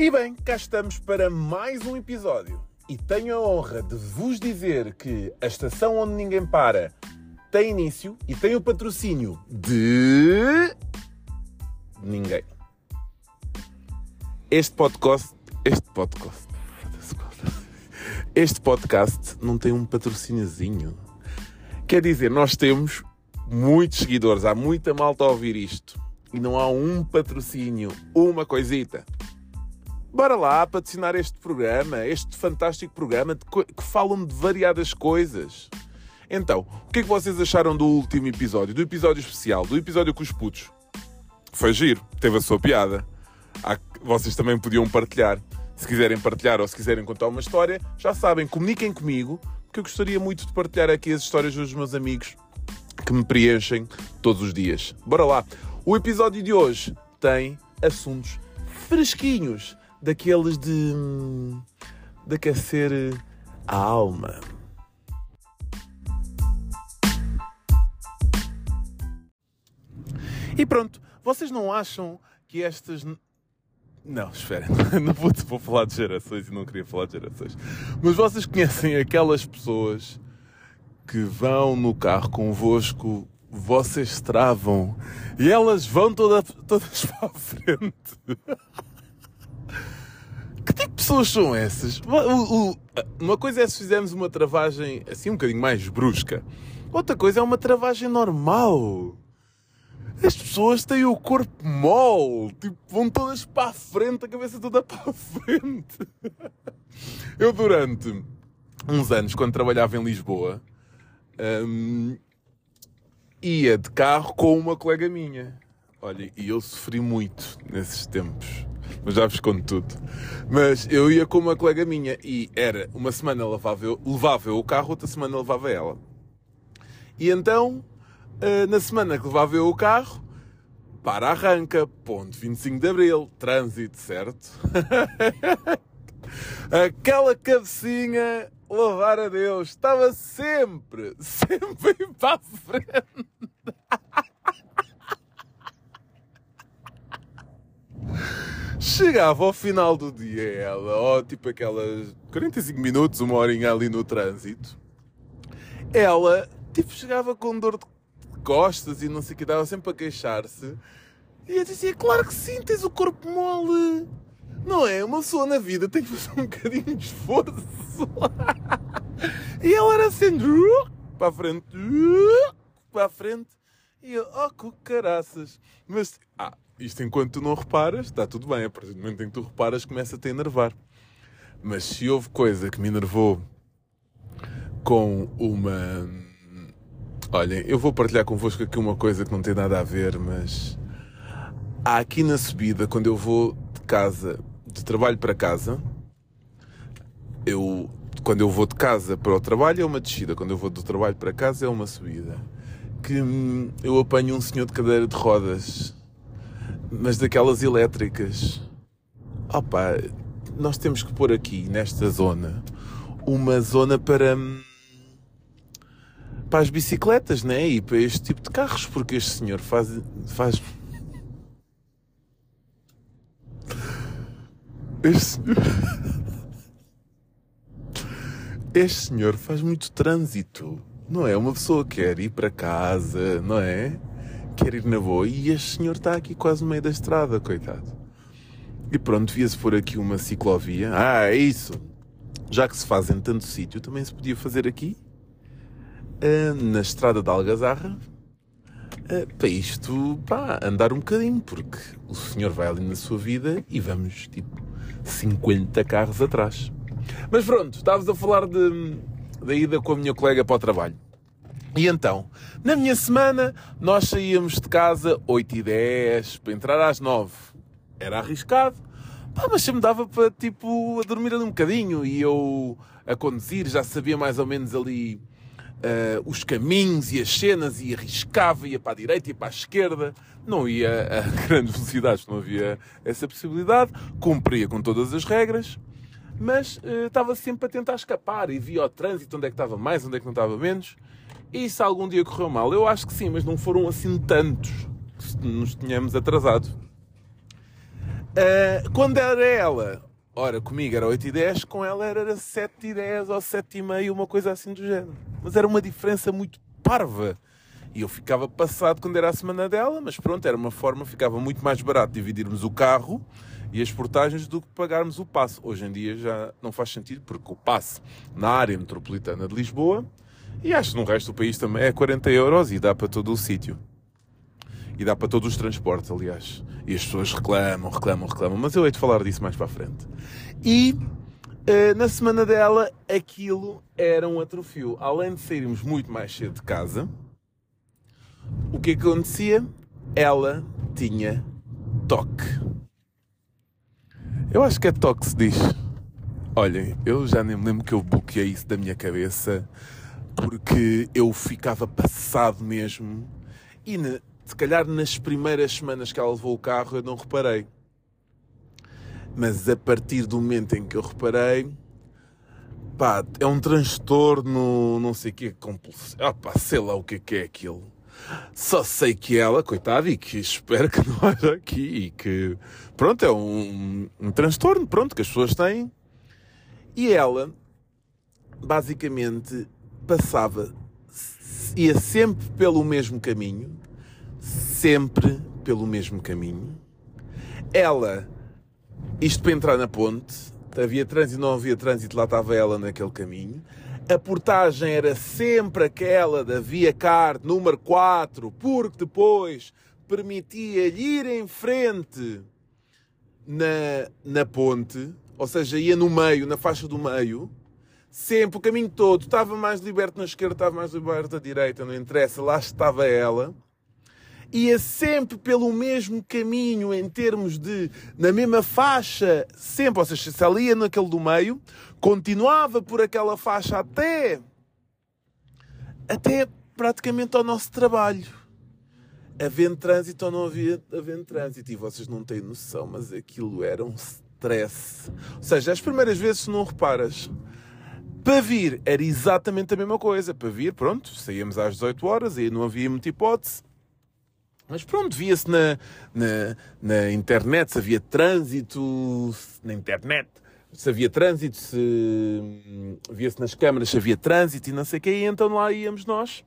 E bem, cá estamos para mais um episódio. E tenho a honra de vos dizer que a estação onde ninguém para tem início e tem o patrocínio de. ninguém. Este podcast. Este podcast. Este podcast não tem um patrocíniozinho. Quer dizer, nós temos muitos seguidores, há muita malta a ouvir isto. E não há um patrocínio, uma coisita. Bora lá patrocinar este programa, este fantástico programa que falam de variadas coisas. Então, o que é que vocês acharam do último episódio, do episódio especial, do episódio com os putos? Foi giro, teve a sua piada. Vocês também podiam partilhar. Se quiserem partilhar ou se quiserem contar uma história, já sabem, comuniquem comigo, porque eu gostaria muito de partilhar aqui as histórias dos meus amigos que me preenchem todos os dias. Bora lá! O episódio de hoje tem assuntos fresquinhos daqueles de, de aquecer a alma. E pronto, vocês não acham que estas. Não, espera, não vou, vou falar de gerações e não queria falar de gerações. Mas vocês conhecem aquelas pessoas que vão no carro convosco, vocês travam e elas vão toda, todas para a frente. Pessoas são essas? Uma coisa é se fizermos uma travagem assim um bocadinho mais brusca. Outra coisa é uma travagem normal. As pessoas têm o corpo mole, tipo, vão todas para a frente, a cabeça toda para a frente. Eu, durante uns anos, quando trabalhava em Lisboa, hum, ia de carro com uma colega minha. Olha, e eu sofri muito nesses tempos mas já vos conto tudo. Mas eu ia com uma colega minha e era uma semana levava eu, levava eu o carro, outra semana levava ela. E então, eh, na semana que levava eu o carro, para arranca, ponto 25 de Abril, trânsito, certo? Aquela cabecinha, louvar a Deus, estava sempre, sempre para a frente. Chegava ao final do dia ela, ó, tipo aquelas 45 minutos, uma horinha ali no trânsito. Ela, tipo, chegava com dor de costas e não sei o que, dava sempre a queixar-se. E eu dizia, claro que sim, tens o corpo mole. Não é? Uma pessoa na vida tem que fazer um bocadinho de esforço. e ela era assim, para a frente, para a frente. E eu, oh, que caraças. Mas, ah, isto enquanto tu não reparas, está tudo bem. A partir do momento em que tu reparas, começa a te enervar. Mas se houve coisa que me enervou com uma. Olhem, eu vou partilhar convosco aqui uma coisa que não tem nada a ver, mas há aqui na subida, quando eu vou de casa, de trabalho para casa, eu, quando eu vou de casa para o trabalho é uma descida, quando eu vou do trabalho para casa é uma subida. Que hum, eu apanho um senhor de cadeira de rodas mas daquelas elétricas. Opa, nós temos que pôr aqui, nesta zona, uma zona para. para as bicicletas, né? E para este tipo de carros, porque este senhor faz. faz. Este senhor. Este senhor faz muito trânsito, não é? Uma pessoa quer ir para casa, não é? Quer ir na boa e este senhor está aqui quase no meio da estrada, coitado. E pronto, via-se por aqui uma ciclovia. Ah, é isso! Já que se faz em tanto sítio, também se podia fazer aqui, uh, na estrada da Algazarra, uh, para isto, pá, andar um bocadinho, porque o senhor vai ali na sua vida e vamos, tipo, 50 carros atrás. Mas pronto, estavas a falar de, da ida com a minha colega para o trabalho. E então, na minha semana, nós saíamos de casa 8 e 10 para entrar às 9. Era arriscado, pá, mas sempre dava para, tipo, a dormir ali um bocadinho e eu a conduzir já sabia mais ou menos ali uh, os caminhos e as cenas e arriscava, ia para a direita, ia para a esquerda. Não ia a grandes velocidades, não havia essa possibilidade. Cumpria com todas as regras mas uh, estava sempre a tentar escapar e via o trânsito onde é que estava mais, onde é que não estava menos. E se algum dia correu mal? Eu acho que sim, mas não foram assim tantos que nos tínhamos atrasado. Uh, quando era ela, ora, comigo era 8 e 10, com ela era 7 e 10 ou 7 e meio, uma coisa assim do género. Mas era uma diferença muito parva. E eu ficava passado quando era a semana dela, mas pronto, era uma forma, ficava muito mais barato dividirmos o carro e as portagens do que pagarmos o passe. Hoje em dia já não faz sentido, porque o passe na área metropolitana de Lisboa e acho que no resto do país também é 40 euros e dá para todo o sítio. E dá para todos os transportes, aliás. E as pessoas reclamam, reclamam, reclamam. Mas eu hei de falar disso mais para a frente. E uh, na semana dela, aquilo era um atrofio. Além de sairmos muito mais cedo de casa, o que acontecia? Ela tinha toque. Eu acho que é toque se diz. Olhem, eu já nem me lembro que eu bloqueei isso da minha cabeça porque eu ficava passado mesmo e se calhar nas primeiras semanas que ela levou o carro eu não reparei. Mas a partir do momento em que eu reparei, pá, é um transtorno, não sei o que, compulsivo. Ah, sei lá o que é, que é aquilo. Só sei que ela, coitada, e que espero que não haja aqui, e que, pronto, é um, um transtorno, pronto, que as pessoas têm. E ela, basicamente, passava, ia sempre pelo mesmo caminho, sempre pelo mesmo caminho. Ela, isto para entrar na ponte, havia trânsito, não havia trânsito, lá estava ela naquele caminho. A portagem era sempre aquela da Via Card número 4, porque depois permitia-lhe ir em frente na, na ponte, ou seja, ia no meio, na faixa do meio, sempre o caminho todo, estava mais liberto na esquerda, estava mais liberto à direita, não interessa, lá estava ela ia sempre pelo mesmo caminho em termos de, na mesma faixa, sempre, ou seja, se ela ia naquele do meio, continuava por aquela faixa até, até praticamente ao nosso trabalho. Havendo trânsito ou não havia havendo trânsito. E vocês não têm noção, mas aquilo era um stress. Ou seja, as primeiras vezes não reparas. Para vir era exatamente a mesma coisa. Para vir, pronto, saíamos às 18 horas e não havia muita hipótese mas pronto, via-se na, na, na, internet se havia trânsito, na internet, se havia trânsito, se hum, via-se nas câmaras se havia trânsito e não sei o quê, e então lá íamos nós.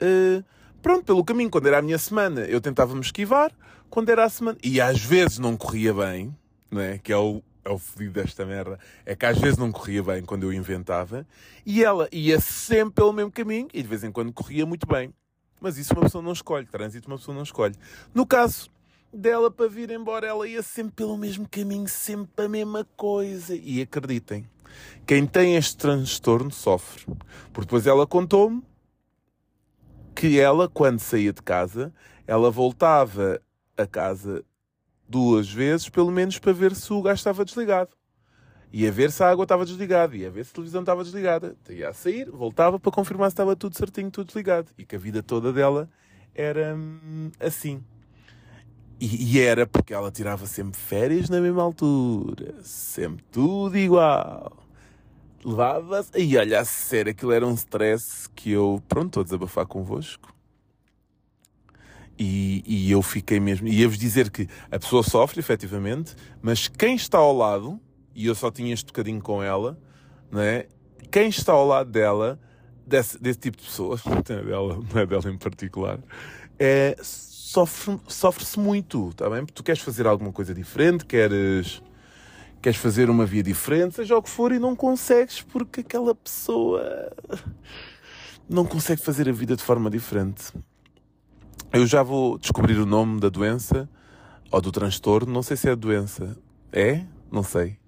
Uh, pronto, pelo caminho, quando era a minha semana, eu tentava me esquivar, quando era a semana, e às vezes não corria bem, não é? que é o, é o fodido desta merda, é que às vezes não corria bem quando eu inventava, e ela ia sempre pelo mesmo caminho, e de vez em quando corria muito bem. Mas isso uma pessoa não escolhe. Trânsito uma pessoa não escolhe. No caso dela, para vir embora, ela ia sempre pelo mesmo caminho, sempre a mesma coisa. E acreditem, quem tem este transtorno sofre. Porque depois ela contou-me que ela, quando saía de casa, ela voltava a casa duas vezes, pelo menos para ver se o gás estava desligado. Ia ver se a água estava desligada, ia ver se a televisão estava desligada. Ia a sair, voltava para confirmar se estava tudo certinho, tudo desligado. E que a vida toda dela era hum, assim. E, e, era porque ela tirava sempre férias na mesma altura. Sempre tudo igual. Levava-se. E olha, a sério, aquilo era um stress que eu, pronto, estou a desabafar convosco. E, e eu fiquei mesmo. E ia-vos dizer que a pessoa sofre, efetivamente, mas quem está ao lado e eu só tinha este bocadinho com ela, não é? Quem está ao lado dela, desse, desse tipo de pessoas, não é dela, não é dela em particular, é, sofre, sofre-se muito, tá bem? Porque tu queres fazer alguma coisa diferente, queres, queres fazer uma via diferente, seja o que for, e não consegues porque aquela pessoa não consegue fazer a vida de forma diferente. Eu já vou descobrir o nome da doença ou do transtorno, não sei se é doença. É? Não sei.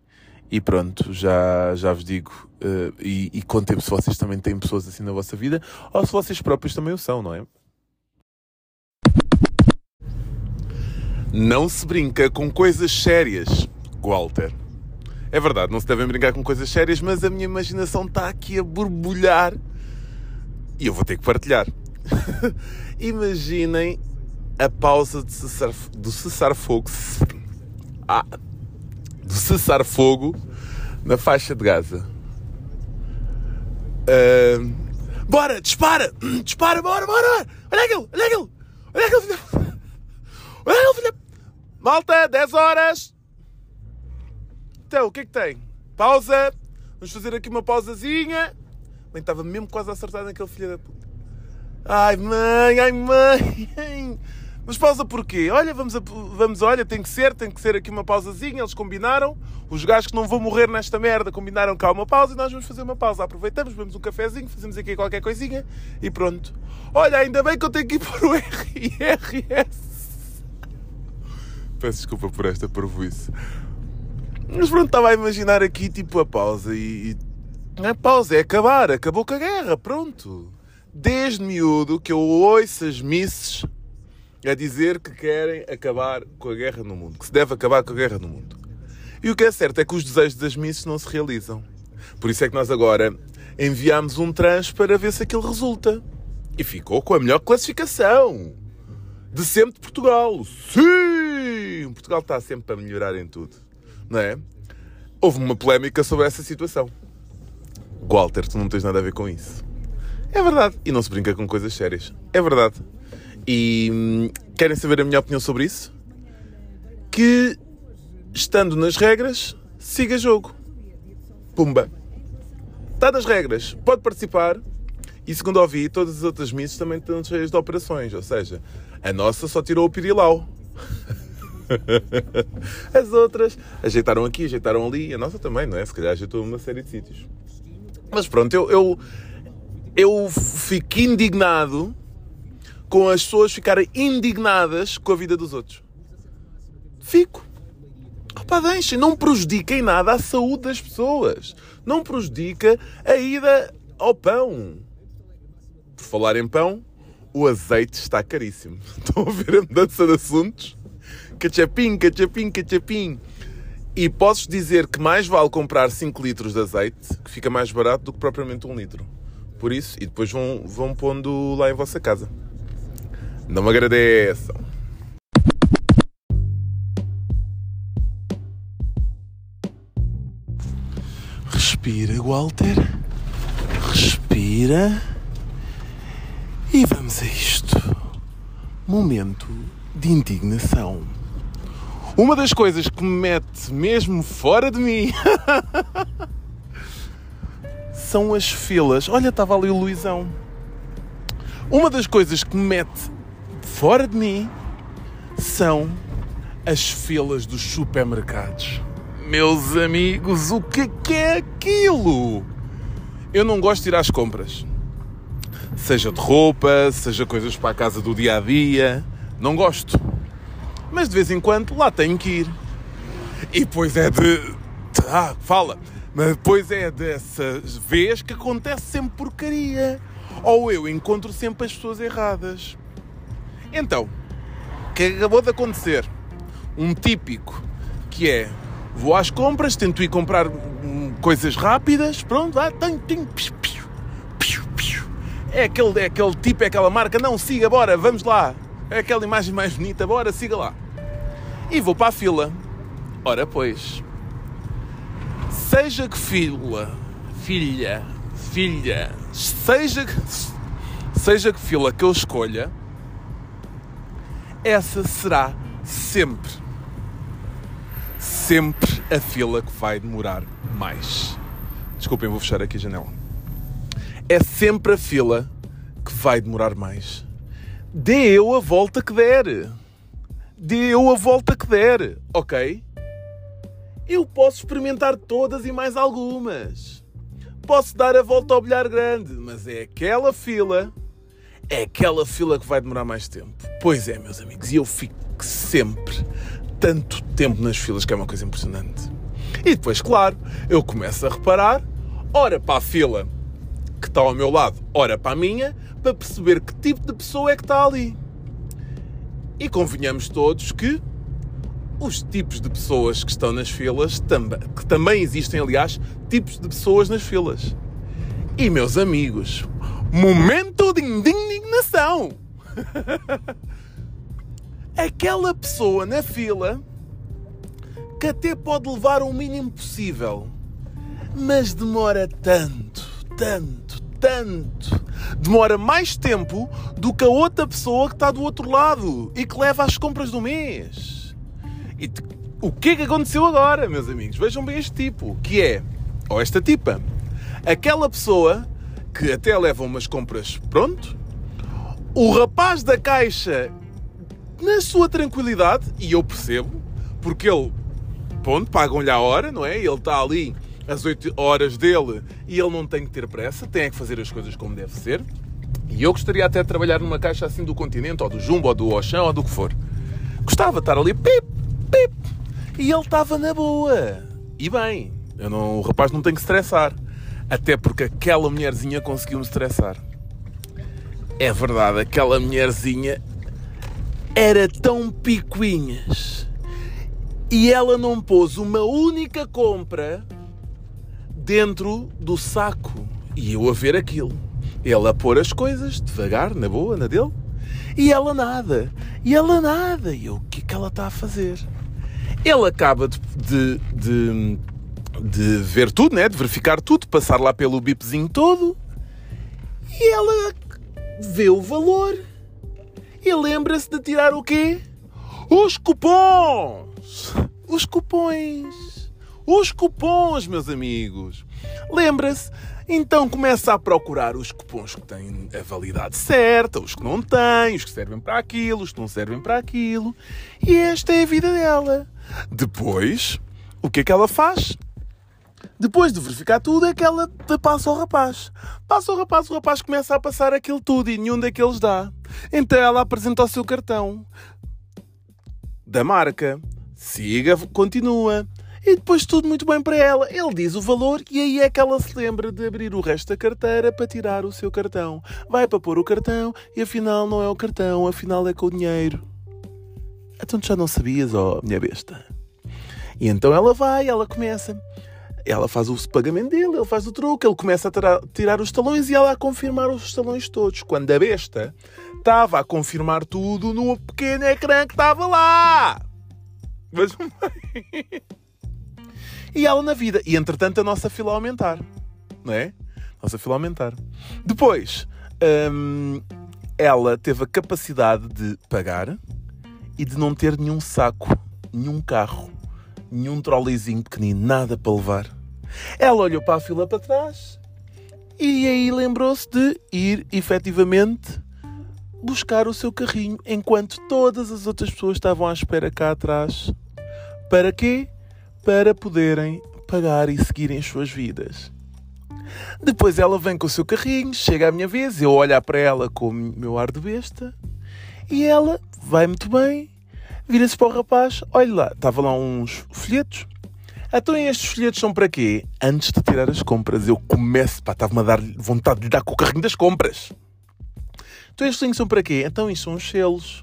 E pronto, já, já vos digo. Uh, e, e contem-me se vocês também têm pessoas assim na vossa vida ou se vocês próprios também o são, não é? Não se brinca com coisas sérias, Walter. É verdade, não se devem brincar com coisas sérias, mas a minha imaginação está aqui a borbulhar e eu vou ter que partilhar. Imaginem a pausa de cessar, do cessar-fogo. Ah, do cessar-fogo na faixa de Gaza. Uh, bora, dispara! Dispara, bora, bora! Olha aquilo, olha aquilo! Olha aquilo, filho! Olha aquilo, filho! Malta, 10 horas! Então, o que é que tem? Pausa! Vamos fazer aqui uma pausazinha. Bem, estava mesmo quase a acertar naquele filho da puta. Ai mãe, ai mãe! Mas pausa porquê? Olha, vamos, a, vamos, olha, tem que ser, tem que ser aqui uma pausazinha. Eles combinaram, os gajos que não vão morrer nesta merda combinaram cá uma pausa e nós vamos fazer uma pausa. Aproveitamos, bebemos um cafezinho, fazemos aqui qualquer coisinha e pronto. Olha, ainda bem que eu tenho que ir para o RRS. Peço desculpa por esta parvoíce. Mas pronto, estava a imaginar aqui tipo a pausa e. Não é pausa, é acabar, acabou com a guerra, pronto. Desde miúdo que eu ouço as misses a dizer que querem acabar com a guerra no mundo, que se deve acabar com a guerra no mundo. E o que é certo é que os desejos das missas não se realizam. Por isso é que nós agora enviámos um trans para ver se aquilo resulta. E ficou com a melhor classificação de sempre de Portugal. Sim! Portugal está sempre a melhorar em tudo. Não é? Houve uma polémica sobre essa situação. Walter, tu não tens nada a ver com isso. É verdade. E não se brinca com coisas sérias. É verdade. E hum, querem saber a minha opinião sobre isso? Que, estando nas regras, siga jogo. Pumba. Está nas regras, pode participar. E segundo ouvi, todas as outras missas também estão cheias de operações. Ou seja, a nossa só tirou o pirilau. As outras ajeitaram aqui, ajeitaram ali. A nossa também, não é? Se calhar ajeitou uma série de sítios. Mas pronto, eu, eu, eu fico indignado com as pessoas ficarem indignadas com a vida dos outros. Fico. Opa, deixem, não prejudica em nada a saúde das pessoas. Não prejudica a ida ao pão. Por falar em pão, o azeite está caríssimo. Estão a ver a mudança de assuntos? Cachapim, cachapim, cachapim. E posso dizer que mais vale comprar 5 litros de azeite, que fica mais barato do que propriamente um litro. Por isso, e depois vão, vão pondo lá em vossa casa. Não me agradeçam. Respira, Walter. Respira. E vamos a isto. Momento de indignação. Uma das coisas que me mete mesmo fora de mim são as filas. Olha, estava ali o Luizão. Uma das coisas que me mete fora de mim são as filas dos supermercados. Meus amigos, o que é aquilo? Eu não gosto de ir às compras. Seja de roupa, seja coisas para a casa do dia a dia. Não gosto. Mas de vez em quando lá tenho que ir. E depois é de. Ah, fala! Mas depois é dessa vez que acontece sempre porcaria. Ou eu encontro sempre as pessoas erradas. Então, o que acabou de acontecer? Um típico que é vou às compras, tento ir comprar hum, coisas rápidas, pronto, ah, piu, piu, piu, piu. É aquele, é aquele tipo, é aquela marca, não, siga, bora, vamos lá. É aquela imagem mais bonita, bora, siga lá. E vou para a fila. Ora, pois, seja que fila, filha, filha, seja, seja que fila que eu escolha, essa será sempre, sempre a fila que vai demorar mais. Desculpem, vou fechar aqui a janela. É sempre a fila que vai demorar mais. Dê eu a volta que der. Dê eu a volta que der, ok? Eu posso experimentar todas e mais algumas. Posso dar a volta ao bilhar grande, mas é aquela fila é aquela fila que vai demorar mais tempo. Pois é, meus amigos, e eu fico sempre tanto tempo nas filas que é uma coisa impressionante. E depois, claro, eu começo a reparar, ora para a fila que está ao meu lado, ora para a minha, para perceber que tipo de pessoa é que está ali. E convenhamos todos que os tipos de pessoas que estão nas filas, que também existem, aliás, tipos de pessoas nas filas. E meus amigos, momento de indignação. Aquela pessoa na fila que até pode levar o mínimo possível, mas demora tanto, tanto, tanto. Demora mais tempo do que a outra pessoa que está do outro lado e que leva as compras do mês. E te- o que é que aconteceu agora, meus amigos? Vejam bem este tipo, que é, ou esta tipa, aquela pessoa que até leva umas compras pronto, o rapaz da caixa, na sua tranquilidade, e eu percebo, porque ele, pronto, pagam-lhe a hora, não é? Ele está ali as 8 horas dele e ele não tem que ter pressa, tem é que fazer as coisas como deve ser. E eu gostaria até de trabalhar numa caixa assim do Continente, ou do Jumbo, ou do Auchan, ou do que for. Gostava de estar ali, pip, pip, e ele estava na boa. E bem, eu não, o rapaz não tem que estressar. Até porque aquela mulherzinha conseguiu-me estressar. É verdade, aquela mulherzinha era tão picuinhas. E ela não pôs uma única compra dentro do saco. E eu a ver aquilo. Ele a pôr as coisas devagar, na boa, na dele. E ela nada. E ela nada. E eu, o que é que ela está a fazer? Ele acaba de, de, de, de ver tudo, né? de verificar tudo, passar lá pelo bipzinho todo. E ela vê o valor. E lembra-se de tirar o quê? Os cupons! Os cupons! Os cupons, meus amigos! Lembra-se? Então começa a procurar os cupons que têm a validade certa, os que não têm, os que servem para aquilo, os que não servem para aquilo. E esta é a vida dela. Depois, o que é que ela faz? Depois de verificar tudo, é que ela passa ao rapaz. Passa ao rapaz, o rapaz começa a passar aquilo tudo e nenhum daqueles dá. Então ela apresenta o seu cartão da marca. Siga, continua. E depois tudo muito bem para ela. Ele diz o valor e aí é que ela se lembra de abrir o resto da carteira para tirar o seu cartão. Vai para pôr o cartão e afinal não é o cartão, afinal é com o dinheiro. Então tu já não sabias, ó minha besta. E então ela vai, ela começa. Ela faz o pagamento dele, ele faz o truque, ele começa a tirar, os talões e ela a confirmar os talões todos. Quando a besta estava a confirmar tudo no pequeno ecrã que estava lá. Vejam bem. E ela na vida. E entretanto a nossa fila aumentar. Não é? Nossa fila aumentar. Depois, hum, ela teve a capacidade de pagar e de não ter nenhum saco, nenhum carro, nenhum trolleyzinho pequenino, nada para levar. Ela olhou para a fila para trás e aí lembrou-se de ir efetivamente buscar o seu carrinho enquanto todas as outras pessoas estavam à espera cá atrás. Para quê? Para poderem pagar e seguirem as suas vidas. Depois ela vem com o seu carrinho, chega à minha vez, eu olhar para ela com o meu ar de besta e ela vai muito bem, vira-se para o rapaz, olha lá, estavam lá uns folhetos. Então estes folhetos são para quê? Antes de tirar as compras, eu começo, pá, estava-me a dar vontade de lhe dar com o carrinho das compras. Então estes são para quê? Então isto são os selos.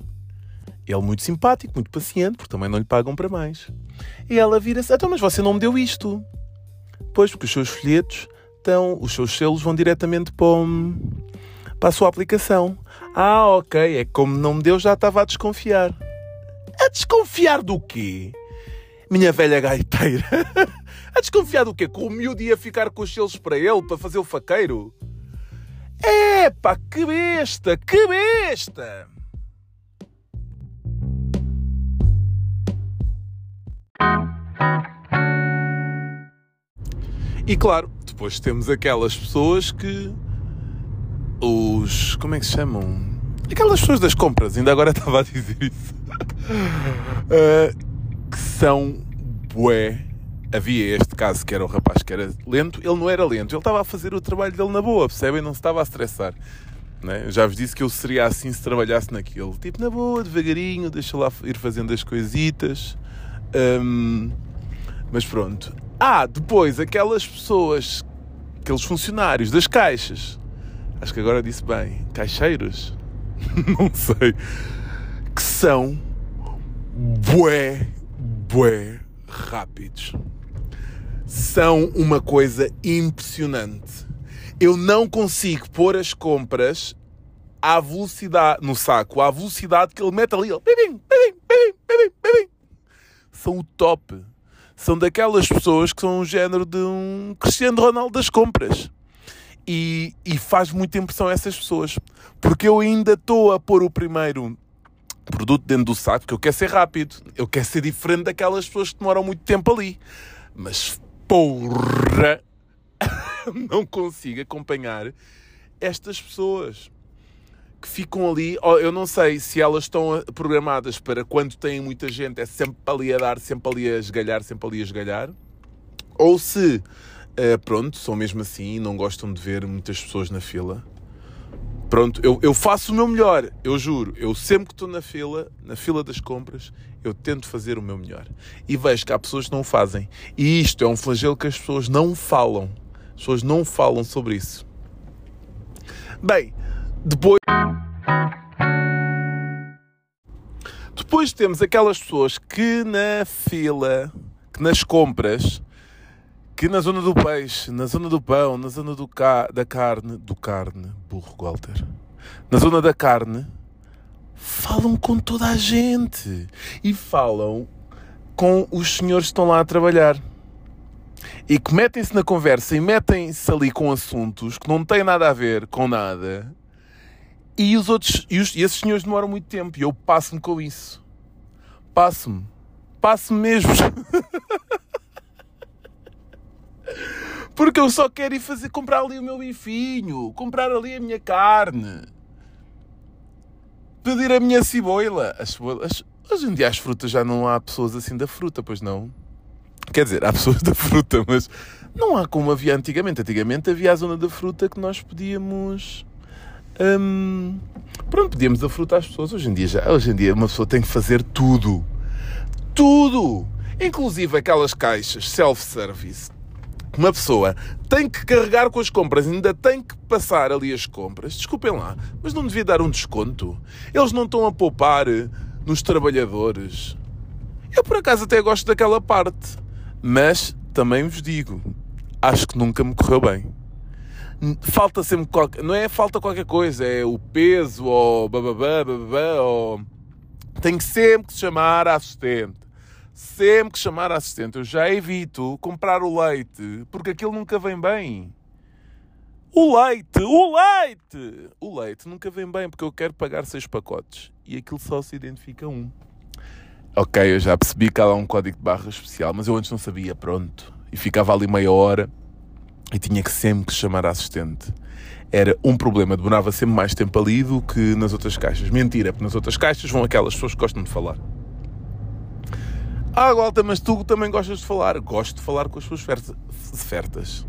Ele muito simpático, muito paciente, porque também não lhe pagam para mais. E ela vira-se, então mas você não me deu isto. Pois, porque os seus folhetos estão, os seus selos vão diretamente para, o- para a sua aplicação. Ah, ok, é que como não me deu, já estava a desconfiar. A desconfiar do quê? Minha velha gaiteira. a desconfiar do quê? Que o miúdo ia ficar com os selos para ele, para fazer o faqueiro? Epá, que besta, que besta! E claro, depois temos aquelas pessoas que. Os. Como é que se chamam? Aquelas pessoas das compras, ainda agora estava a dizer isso. Ah, que são bué. Havia este caso que era o rapaz que era lento, ele não era lento, ele estava a fazer o trabalho dele na boa, percebem? Não se estava a estressar. Né? Já vos disse que eu seria assim se trabalhasse naquilo. Tipo, na boa, devagarinho, deixa lá ir fazendo as coisitas. Hum, mas pronto. Ah, depois aquelas pessoas, aqueles funcionários das caixas, acho que agora disse bem, caixeiros, não sei, que são bué, bué rápidos. São uma coisa impressionante. Eu não consigo pôr as compras à velocidade, no saco, à velocidade que ele mete ali. São o top. São daquelas pessoas que são um género de um Cristiano Ronaldo das compras. E, e faz muita impressão a essas pessoas. Porque eu ainda estou a pôr o primeiro produto dentro do saco, porque eu quero ser rápido. Eu quero ser diferente daquelas pessoas que demoram muito tempo ali. Mas porra, não consigo acompanhar estas pessoas que ficam ali. Eu não sei se elas estão programadas para quando têm muita gente, é sempre ali a dar, sempre ali a esgalhar, sempre ali a esgalhar. Ou se, eh, pronto, são mesmo assim e não gostam de ver muitas pessoas na fila. Pronto, eu, eu faço o meu melhor, eu juro. Eu sempre que estou na fila, na fila das compras, eu tento fazer o meu melhor. E vejo que há pessoas que não fazem. E isto é um flagelo que as pessoas não falam. As pessoas não falam sobre isso. Bem, depois. Depois temos aquelas pessoas que na fila, que nas compras, que na zona do peixe, na zona do pão, na zona do ca da carne, do carne, burro Walter, na zona da carne, falam com toda a gente e falam com os senhores que estão lá a trabalhar. E que metem-se na conversa e metem-se ali com assuntos que não têm nada a ver com nada. E os outros, e, os, e esses senhores demoram muito tempo. E eu passo-me com isso. Passo-me. Passo-me mesmo. Porque eu só quero ir fazer, comprar ali o meu bifinho, comprar ali a minha carne, pedir a minha ciboila. As hoje em dia as frutas já não há pessoas assim da fruta, pois não? Quer dizer, há pessoas da fruta, mas não há como havia antigamente. Antigamente havia a zona da fruta que nós podíamos. Hum, pronto, pedíamos a fruta às pessoas. Hoje em dia já, hoje em dia uma pessoa tem que fazer tudo. Tudo! Inclusive aquelas caixas self-service uma pessoa tem que carregar com as compras, ainda tem que passar ali as compras, desculpem lá, mas não devia dar um desconto? Eles não estão a poupar nos trabalhadores. Eu por acaso até gosto daquela parte, mas também vos digo, acho que nunca me correu bem. Falta sempre qualquer, não é falta qualquer coisa, é o peso ou bababá, bababá, ou tem que sempre que chamar a assistente sempre que chamar a assistente, eu já evito comprar o leite, porque aquilo nunca vem bem. O leite, o leite! O leite nunca vem bem, porque eu quero pagar seis pacotes e aquilo só se identifica um. Ok, eu já percebi que há lá um código de barra especial, mas eu antes não sabia, pronto. E ficava ali meia hora e tinha que sempre que chamar a assistente. Era um problema, demorava sempre mais tempo ali do que nas outras caixas. Mentira, porque nas outras caixas vão aquelas pessoas que gostam de falar. Ah, Walter, mas tu também gostas de falar. Gosto de falar com as pessoas certas.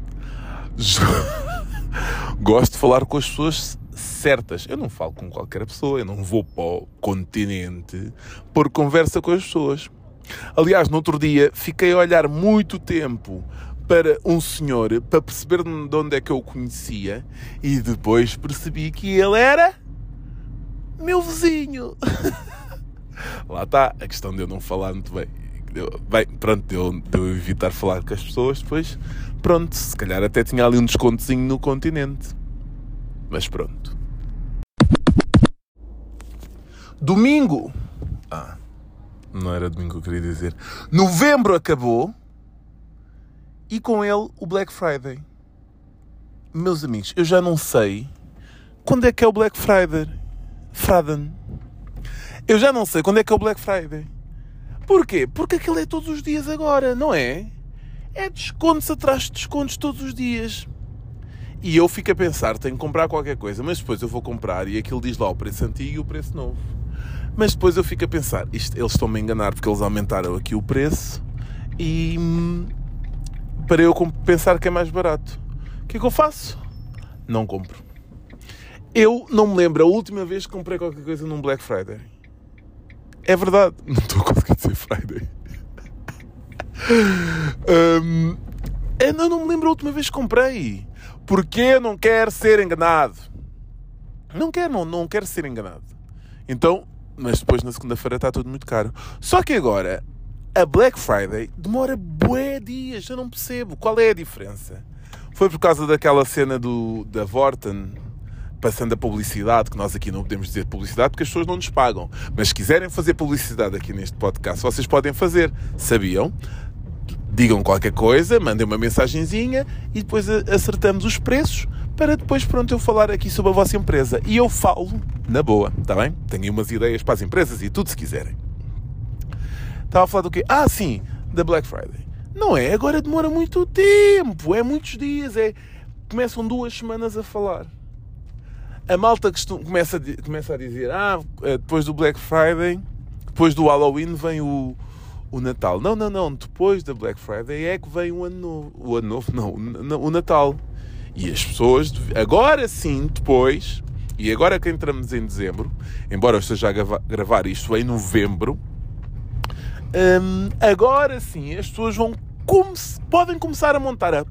Gosto de falar com as pessoas certas. Eu não falo com qualquer pessoa, eu não vou para o continente por conversa com as pessoas. Aliás, no outro dia fiquei a olhar muito tempo para um senhor para perceber de onde é que eu o conhecia e depois percebi que ele era meu vizinho. Lá está a questão de eu não falar muito bem bem, pronto, deu, deu evitar falar com as pessoas, depois, pronto, se calhar até tinha ali um descontozinho no continente. Mas pronto. Domingo! Ah, não era domingo que eu queria dizer. Novembro acabou e com ele o Black Friday. Meus amigos, eu já não sei quando é que é o Black Friday. Friday. Eu já não sei quando é que é o Black Friday. Porquê? Porque aquilo é todos os dias agora, não é? É descontos atrás de descontos todos os dias. E eu fico a pensar, tenho que comprar qualquer coisa, mas depois eu vou comprar e aquilo diz lá o preço antigo e o preço novo. Mas depois eu fico a pensar, isto, eles estão-me a enganar porque eles aumentaram aqui o preço e hum, para eu pensar que é mais barato. O que é que eu faço? Não compro. Eu não me lembro a última vez que comprei qualquer coisa num Black Friday. É verdade. Não estou a conseguir dizer Friday. um, eu não me lembro a última vez que comprei. Porque eu não quero ser enganado. Não quero, não, não quero ser enganado. Então, mas depois na segunda-feira está tudo muito caro. Só que agora, a Black Friday demora bué dias. Eu não percebo. Qual é a diferença? Foi por causa daquela cena do, da Vorten passando a publicidade, que nós aqui não podemos dizer publicidade porque as pessoas não nos pagam. Mas se quiserem fazer publicidade aqui neste podcast, vocês podem fazer. Sabiam? Digam qualquer coisa, mandem uma mensagenzinha e depois acertamos os preços para depois, pronto, eu falar aqui sobre a vossa empresa. E eu falo Na boa, está bem? Tenho umas ideias para as empresas e tudo se quiserem. Estava a falar do quê? Ah, sim, da Black Friday. Não é, agora demora muito tempo, é muitos dias, é... Começam duas semanas a falar. A malta começa, a, começa a dizer, ah, eh, depois do Black Friday, depois do Halloween vem o, o Natal. Não, não, não, depois da Black Friday é que vem o Ano Novo. O Ano Novo, não, o Natal. E as pessoas, agora sim, depois, e agora que entramos em dezembro, embora eu esteja a gravar isto em novembro, hum, agora sim as pessoas vão come podem começar a montar a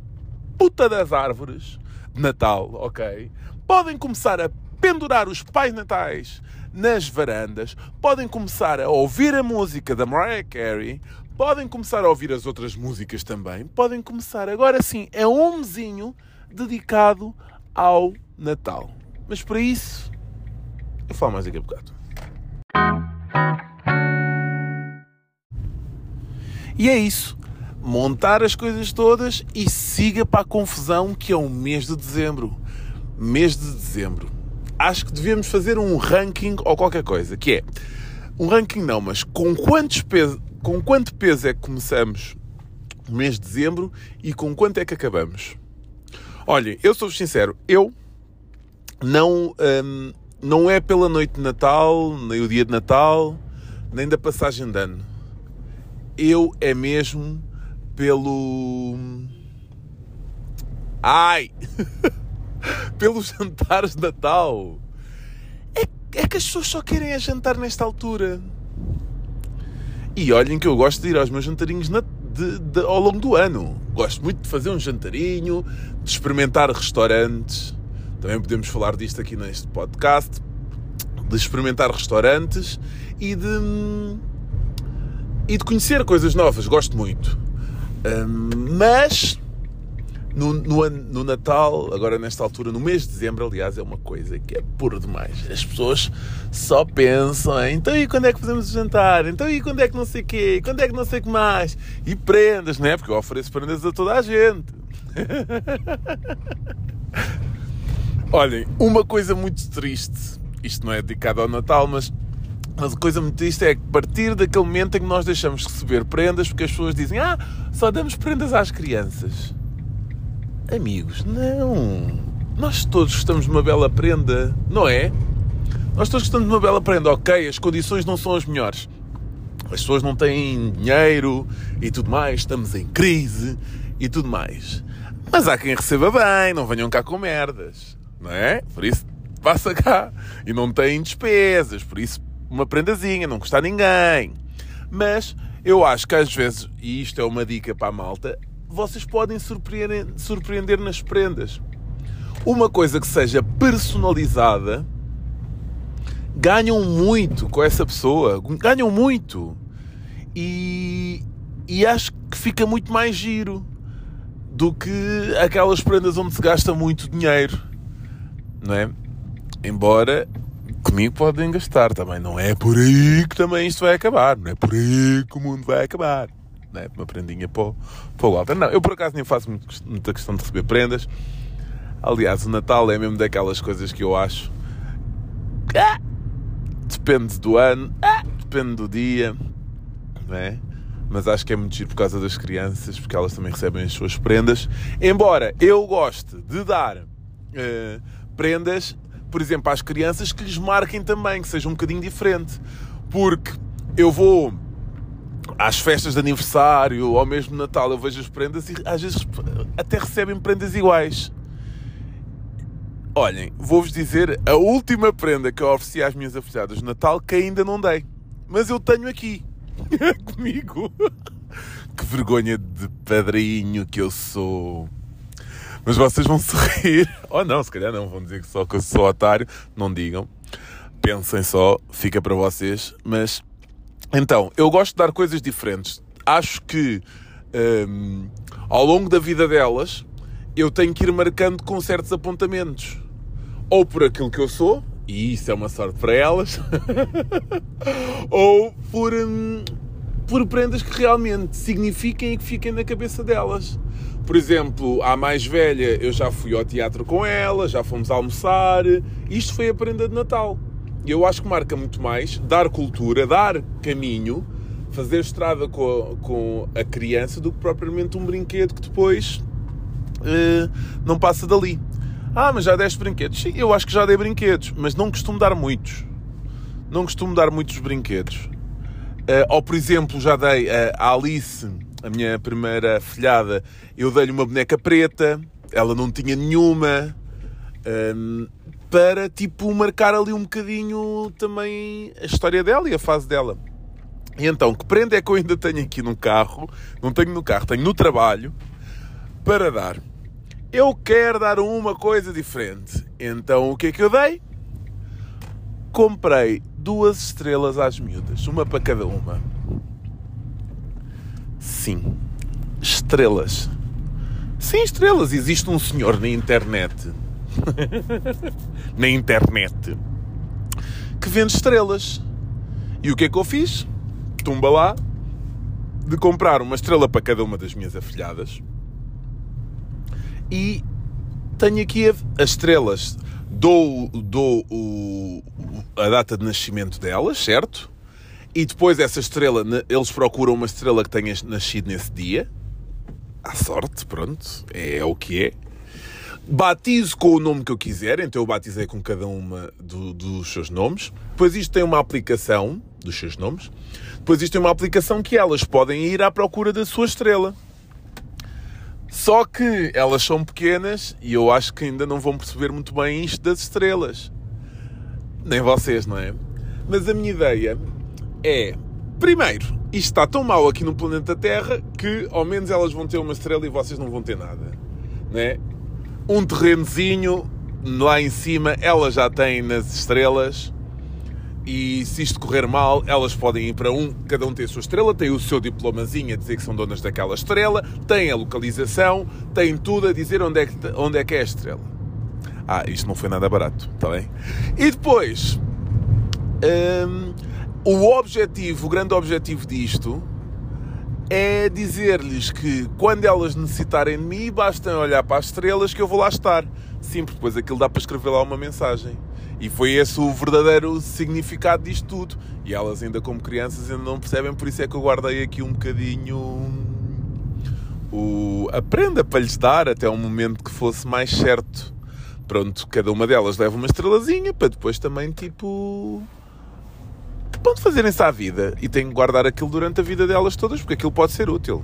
puta das árvores de Natal, ok? Podem começar a pendurar os pais natais nas varandas, podem começar a ouvir a música da Mariah Carey, podem começar a ouvir as outras músicas também, podem começar agora sim, é um mesinho dedicado ao Natal. Mas para isso, eu falo mais daqui a bocado. E é isso. Montar as coisas todas e siga para a confusão que é o mês de dezembro. Mês de dezembro. Acho que devemos fazer um ranking ou qualquer coisa, que é um ranking não, mas com quantos peso, com quanto peso é que começamos o mês de dezembro e com quanto é que acabamos? Olhem, eu sou sincero, eu não, hum, não é pela noite de Natal, nem o dia de Natal, nem da passagem de ano. Eu é mesmo pelo. Ai! pelos jantares de Natal. É, é que as pessoas só querem a jantar nesta altura. E olhem que eu gosto de ir aos meus jantarinhos na, de, de, ao longo do ano. Gosto muito de fazer um jantarinho, de experimentar restaurantes. Também podemos falar disto aqui neste podcast. De experimentar restaurantes e de. E de conhecer coisas novas. Gosto muito. Mas. No, no, no, Natal, agora nesta altura, no mês de dezembro, aliás, é uma coisa que é puro demais. As pessoas só pensam em então e quando é que fazemos o jantar? Então e quando é que não sei quê? E quando é que não sei o que mais? E prendas, não é? Porque eu ofereço prendas a toda a gente. Olhem, uma coisa muito triste, isto não é dedicado ao Natal, mas, mas a coisa muito triste é que a partir daquele momento em que nós deixamos de receber prendas, porque as pessoas dizem, ah, só damos prendas às crianças. Amigos, não. Nós todos gostamos de uma bela prenda, não é? Nós todos gostamos de uma bela prenda, ok, as condições não são as melhores. As pessoas não têm dinheiro e tudo mais, estamos em crise e tudo mais. Mas há quem receba bem, não venham cá com merdas, não é? Por isso, passa cá. E não têm despesas, por isso, uma prendazinha, não custa a ninguém. Mas eu acho que às vezes, e isto é uma dica para a malta, vocês podem surpreender, surpreender nas prendas. Uma coisa que seja personalizada, ganham muito com essa pessoa, ganham muito. E, e acho que fica muito mais giro do que aquelas prendas onde se gasta muito dinheiro, não é? Embora comigo podem gastar também, não é por aí que também isto vai acabar, não é por aí que o mundo vai acabar, não é? Uma prendinha para o, para o Walter. Não, eu por acaso nem faço muita questão de receber prendas. Aliás, o Natal é mesmo daquelas coisas que eu acho. Ah, depende do ano, ah, depende do dia, não é? mas acho que é muito giro por causa das crianças, porque elas também recebem as suas prendas. Embora eu goste de dar uh, prendas, por exemplo, às crianças que lhes marquem também, que seja um bocadinho diferente. Porque eu vou às festas de aniversário ou mesmo Natal, eu vejo as prendas e às vezes até recebem prendas iguais. Olhem, vou-vos dizer a última prenda que eu ofereci às minhas afilhadas de Natal que ainda não dei. Mas eu tenho aqui. comigo. Que vergonha de padrinho que eu sou. Mas vocês vão sorrir. Ou oh, não, se calhar não, vão dizer que só que eu sou otário. Não digam. Pensem só, fica para vocês. Mas então, eu gosto de dar coisas diferentes. Acho que hum, ao longo da vida delas eu tenho que ir marcando com certos apontamentos. Ou por aquilo que eu sou, e isso é uma sorte para elas, ou por, hum, por prendas que realmente signifiquem e que fiquem na cabeça delas. Por exemplo, a mais velha, eu já fui ao teatro com ela, já fomos almoçar, isto foi a prenda de Natal. eu acho que marca muito mais dar cultura, dar caminho, fazer estrada com a, com a criança do que propriamente um brinquedo que depois uh, não passa dali. Ah, mas já deste brinquedos? Sim, eu acho que já dei brinquedos, mas não costumo dar muitos. Não costumo dar muitos brinquedos. Uh, ou, por exemplo, já dei uh, a Alice, a minha primeira filhada, eu dei-lhe uma boneca preta, ela não tinha nenhuma. Um, para tipo marcar ali um bocadinho também a história dela e a fase dela. E então, que prenda é que eu ainda tenho aqui no carro? Não tenho no carro, tenho no trabalho para dar. Eu quero dar uma coisa diferente. Então, o que é que eu dei? Comprei duas estrelas às miúdas, uma para cada uma. Sim, estrelas. Sim, estrelas. Existe um senhor na internet na internet que vende estrelas. E o que é que eu fiz? Tumba lá de comprar uma estrela para cada uma das minhas afilhadas. E tenho aqui as estrelas. Dou, dou o, a data de nascimento delas, certo? E depois essa estrela, eles procuram uma estrela que tenha nascido nesse dia. À sorte, pronto, é o que é batizo com o nome que eu quiser, então eu batizei com cada uma do, dos seus nomes. Depois isto tem uma aplicação dos seus nomes. Depois isto tem uma aplicação que elas podem ir à procura da sua estrela. Só que elas são pequenas e eu acho que ainda não vão perceber muito bem isto das estrelas. Nem vocês, não é? Mas a minha ideia é, primeiro, isto está tão mal aqui no planeta Terra que ao menos elas vão ter uma estrela e vocês não vão ter nada. Né? um terrenozinho lá em cima, elas já têm nas estrelas. E se isto correr mal, elas podem ir para um, cada um tem a sua estrela, tem o seu diplomazinho a dizer que são donas daquela estrela, tem a localização, tem tudo a dizer onde é que, onde é, que é a estrela. Ah, isto não foi nada barato, está bem? E depois, hum, o objetivo, o grande objetivo disto é dizer-lhes que quando elas necessitarem de mim, basta olhar para as estrelas que eu vou lá estar. Sim, porque depois aquilo dá para escrever lá uma mensagem. E foi esse o verdadeiro significado disto tudo. E elas, ainda como crianças, ainda não percebem, por isso é que eu guardei aqui um bocadinho o... a prenda para lhes dar até um momento que fosse mais certo. Pronto, cada uma delas leva uma estrelazinha para depois também, tipo pronto, fazerem-se à vida e têm que guardar aquilo durante a vida delas todas, porque aquilo pode ser útil.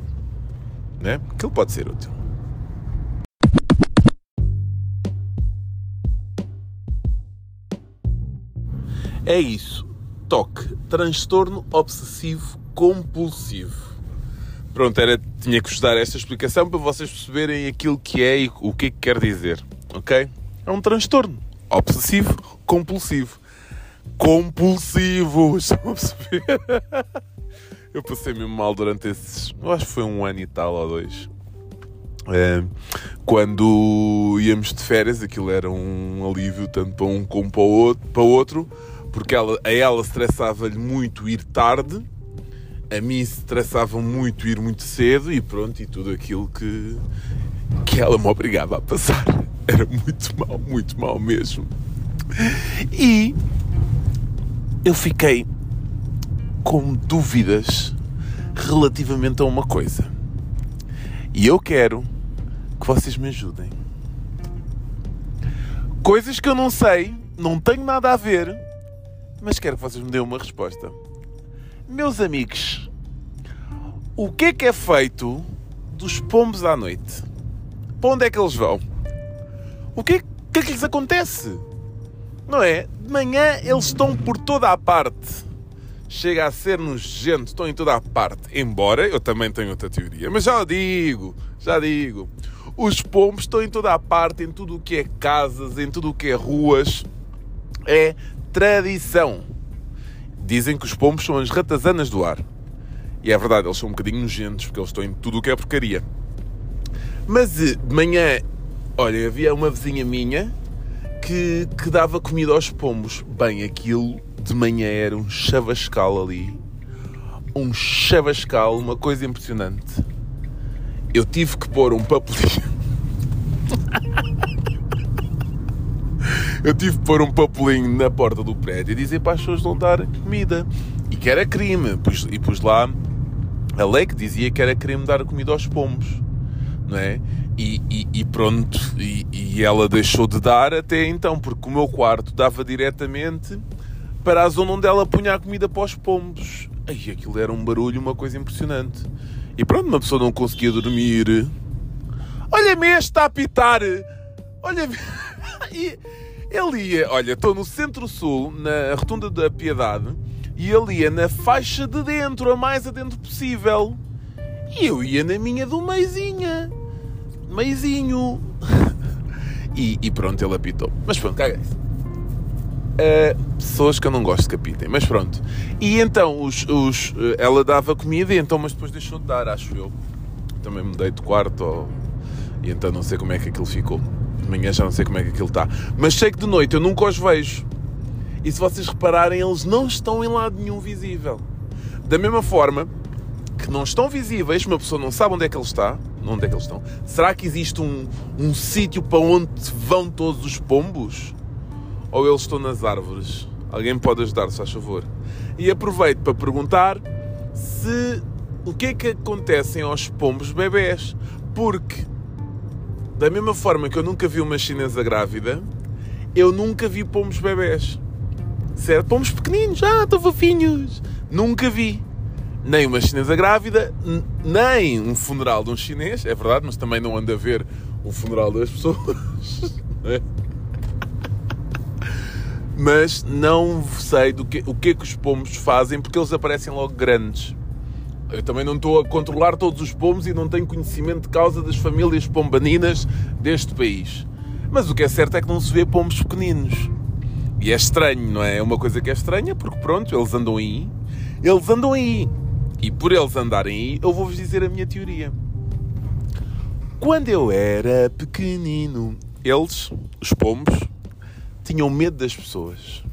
Né? Aquilo pode ser útil. É isso. Toque. Transtorno obsessivo compulsivo. Pronto, era, tinha que vos dar esta explicação para vocês perceberem aquilo que é e o que é que quer dizer. Ok? É um transtorno obsessivo compulsivo compulsivo. Estão a perceber? Eu passei mesmo mal durante esses. Eu acho que foi um ano e tal ou dois. É, quando íamos de férias, aquilo era um alívio tanto para um como para o outro, para outro porque ela, a ela estressava-lhe muito ir tarde, a mim estressava muito ir muito cedo e pronto, e tudo aquilo que, que ela me obrigava a passar. Era muito mal, muito mal mesmo. E eu fiquei com dúvidas relativamente a uma coisa. E eu quero que vocês me ajudem. Coisas que eu não sei, não tenho nada a ver, mas quero que vocês me deem uma resposta. Meus amigos, o que é que é feito dos pombos à noite? Para onde é que eles vão? O que é, que, é que lhes acontece? Não é? De manhã eles estão por toda a parte. Chega a ser nojento, estão em toda a parte. Embora eu também tenho outra teoria. Mas já digo, já digo. Os pombos estão em toda a parte, em tudo o que é casas, em tudo o que é ruas. É tradição. Dizem que os pombos são as ratazanas do ar. E é verdade, eles são um bocadinho nojentos, porque eles estão em tudo o que é porcaria. Mas eh, de manhã, olha, havia uma vizinha minha que, que dava comida aos pombos. Bem, aquilo de manhã era um chavascal ali. Um chavascal, uma coisa impressionante. Eu tive que pôr um papelinho. eu tive que pôr um papelinho na porta do prédio e dizer para as pessoas não dar comida. E que era crime. E pus lá a lei que dizia que era crime dar comida aos pombos. Não é? E, e, e pronto, e, e, ela deixou de dar até então, porque o meu quarto dava diretamente para a zona onde ela punha a comida para os pombos. Aí aquilo era um barulho, uma coisa impressionante. E pronto, uma pessoa não conseguia dormir. Olha-me este a apitar! Olha-me. ele ia, olha, estou no centro-sul, na rotunda da Piedade, e ele ia na faixa de dentro, a mais adentro possível. E eu ia na minha do meizinha meizinho. e, e, pronto, ele apitou. Mas pronto, caga isso. Uh, pessoas que eu não gosto que apitem, mas pronto. E então os, os, uh, ela dava comida, e então, mas depois deixou de dar, acho eu. Também mudei de quarto, ou... e então não sei como é que aquilo ficou. De manhã já não sei como é que aquilo está. Mas sei que de noite eu nunca os vejo. E se vocês repararem, eles não estão em lado nenhum visível. Da mesma forma que não estão visíveis, uma pessoa não sabe onde é que ele está, onde é que eles estão? Será que existe um, um sítio para onde vão todos os pombos? Ou eles estão nas árvores? Alguém pode ajudar, se faz favor. E aproveito para perguntar se o que é que acontecem aos pombos bebés. Porque, da mesma forma que eu nunca vi uma chinesa grávida, eu nunca vi pombos bebés. Certo? Pombos pequeninos, ah, estão fofinhos. Nunca vi nem uma chinesa grávida, nem um funeral de um chinês, é verdade, mas também não anda a ver o funeral das pessoas. É? Mas não sei do que, o que é que os pomos fazem, porque eles aparecem logo grandes. Eu também não estou a controlar todos os pomos e não tenho conhecimento de causa das famílias pombaninas deste país. Mas o que é certo é que não se vê pomos pequeninos. E é estranho, não é? É uma coisa que é estranha, porque pronto, eles andam aí. Eles andam aí. E por eles andarem aí, eu vou-vos dizer a minha teoria. Quando eu era pequenino, eles, os pombos, tinham medo das pessoas.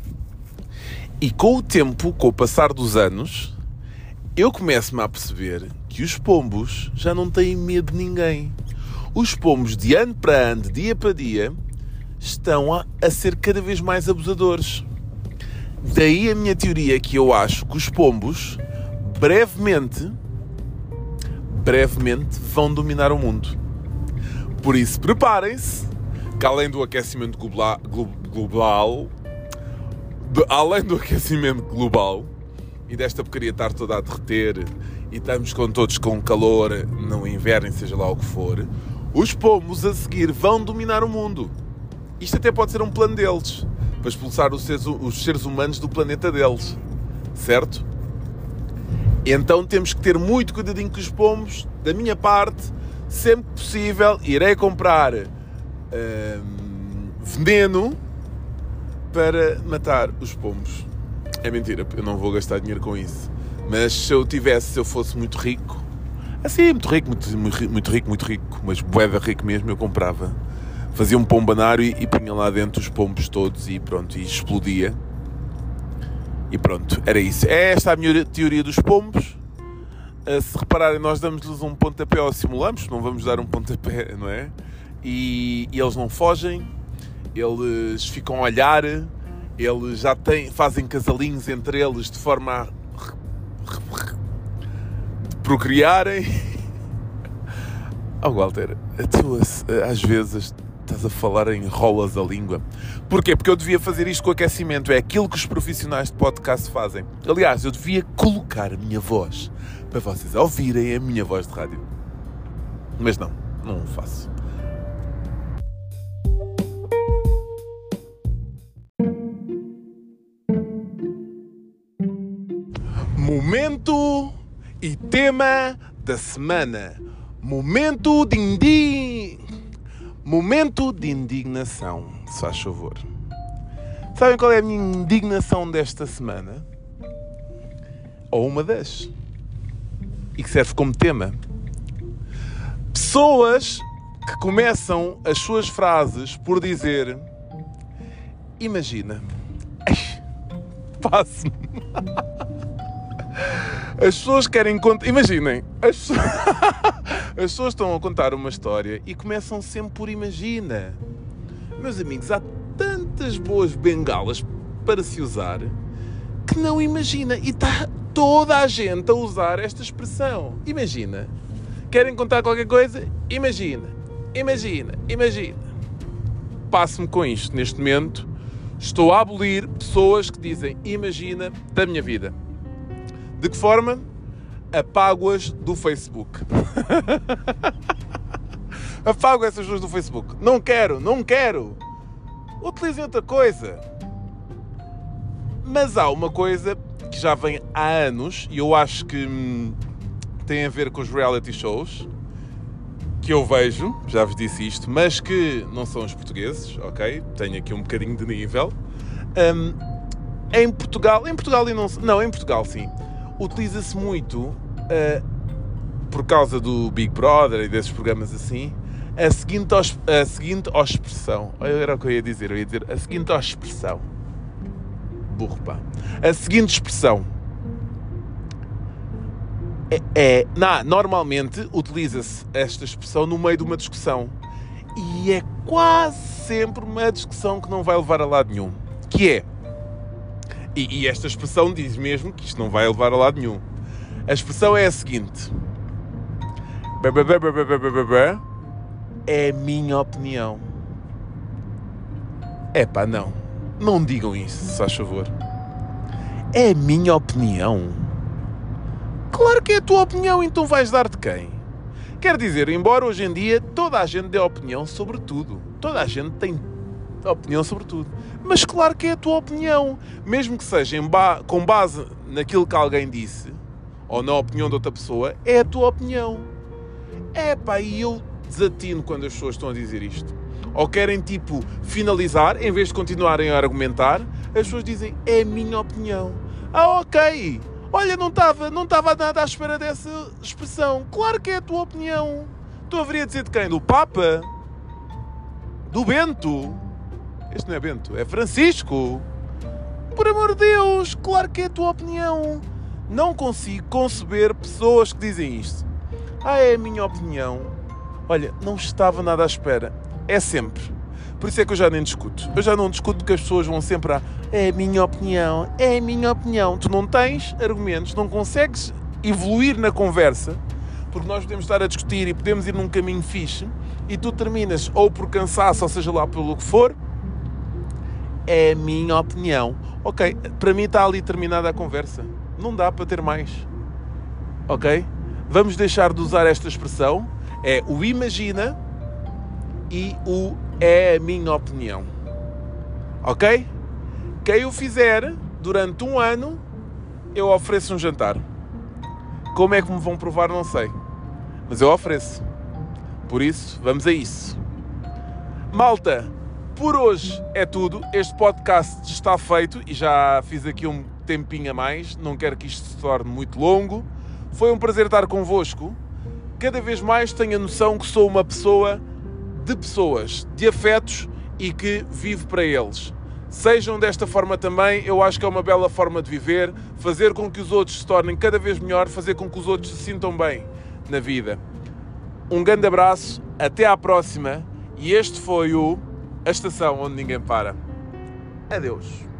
E com o tempo, com o passar dos anos, eu começo-me a perceber que os pombos já não têm medo de ninguém. Os pombos, de ano para ano, de dia para dia, estão a, a ser cada vez mais abusadores. Daí a minha teoria que eu acho que os pombos brevemente, brevemente vão dominar o mundo. Por isso, preparem-se que além do aquecimento global, global de, além do aquecimento global e desta porcaria estar toda a derreter e estamos com todos com calor no inverno, seja lá o que for, os pomos a seguir vão dominar o mundo. Isto até pode ser um plano deles para expulsar os seres, os seres humanos do planeta deles, certo? Então temos que ter muito cuidadinho com os pomos. Da minha parte, sempre possível, irei comprar hum, veneno para matar os pomos. É mentira, eu não vou gastar dinheiro com isso. Mas se eu tivesse, se eu fosse muito rico, assim, muito rico, muito, muito rico, muito rico, mas boeda rico mesmo, eu comprava. Fazia um pombanário e, e punha lá dentro os pombos todos e pronto, e explodia e pronto, era isso. É esta a minha teoria dos pombos. Uh, se repararem, nós damos-lhes um pontapé ou simulamos, não vamos dar um pontapé, não é? E, e, eles não fogem, eles ficam a olhar, eles já têm, fazem casalinhos entre eles de forma a procriarem. Oh, Walter, tu às vezes estás a falar em rolas a língua. Porquê? Porque eu devia fazer isto com aquecimento. É aquilo que os profissionais de podcast fazem. Aliás, eu devia colocar a minha voz para vocês ouvirem a minha voz de rádio. Mas não, não faço. Momento e tema da semana. Momento din-din. Momento de indignação, se faz favor. Sabem qual é a minha indignação desta semana? Ou uma das. E que serve como tema. Pessoas que começam as suas frases por dizer: Imagina. Passe-me. As pessoas querem. Imaginem, as as pessoas estão a contar uma história e começam sempre por imagina. Meus amigos, há tantas boas bengalas para se usar que não imagina. E está toda a gente a usar esta expressão. Imagina. Querem contar qualquer coisa? Imagina. Imagina. Imagina. Passo-me com isto. Neste momento, estou a abolir pessoas que dizem imagina da minha vida. De que forma? Apago-as do Facebook. Apago essas pessoas do Facebook. Não quero, não quero. Utilizem outra coisa. Mas há uma coisa que já vem há anos e eu acho que hum, tem a ver com os reality shows que eu vejo, já vos disse isto, mas que não são os portugueses, ok? Tenho aqui um bocadinho de nível. Um, em Portugal, em Portugal e não, não, em Portugal sim, utiliza-se muito uh, por causa do Big Brother e desses programas assim, a seguinte, a seguinte expressão. Era o que eu ia dizer, eu ia dizer a seguinte expressão. Burro, pá. A seguinte expressão. É, é na, normalmente utiliza-se esta expressão no meio de uma discussão. E é quase sempre uma discussão que não vai levar a lado nenhum. Que é. E, e esta expressão diz mesmo que isto não vai levar a lado nenhum. A expressão é a seguinte é a minha opinião. É pá, não. Não digam isso, se faz favor. É a minha opinião. Claro que é a tua opinião, então vais dar de quem? Quer dizer, embora hoje em dia toda a gente dê opinião sobre tudo. Toda a gente tem opinião sobre tudo. Mas claro que é a tua opinião. Mesmo que seja ba com base naquilo que alguém disse, ou na opinião de outra pessoa, é a tua opinião. É pá, e eu desatino quando as pessoas estão a dizer isto. Ou querem, tipo, finalizar, em vez de continuarem a argumentar, as pessoas dizem, é a minha opinião. Ah, ok. Olha, não estava não estava nada à espera dessa expressão. Claro que é a tua opinião. Tu haveria dizer de quem? Do Papa? Do Bento? Este não é Bento, é Francisco. Por amor de Deus, claro que é a tua opinião. Não consigo conceber pessoas que dizem isto. Ah, é a minha opinião. Olha, não estava nada à espera. É sempre. Por isso é que eu já nem discuto. Eu já não discuto que as pessoas vão sempre a é a minha opinião, é a minha opinião. Tu não tens argumentos, não consegues evoluir na conversa, porque nós podemos estar a discutir e podemos ir num caminho fixe, e tu terminas ou por cansaço, ou seja lá pelo que for, é a minha opinião. Ok, para mim está ali terminada a conversa. Não dá para ter mais. Ok? Vamos deixar de usar esta expressão é o imagina e o é a minha opinião. Ok? Quem o fizer durante um ano, eu ofereço um jantar. Como é que me vão provar, não sei. Mas eu ofereço. Por isso, vamos a isso. Malta, por hoje é tudo. Este podcast está feito e já fiz aqui um tempinho a mais. Não quero que isto se torne muito longo. Foi um prazer estar convosco cada vez mais tenho a noção que sou uma pessoa de pessoas, de afetos e que vivo para eles. Sejam desta forma também, eu acho que é uma bela forma de viver, fazer com que os outros se tornem cada vez melhor, fazer com que os outros se sintam bem na vida. Um grande abraço, até à próxima e este foi o A Estação Onde Ninguém Para. Adeus.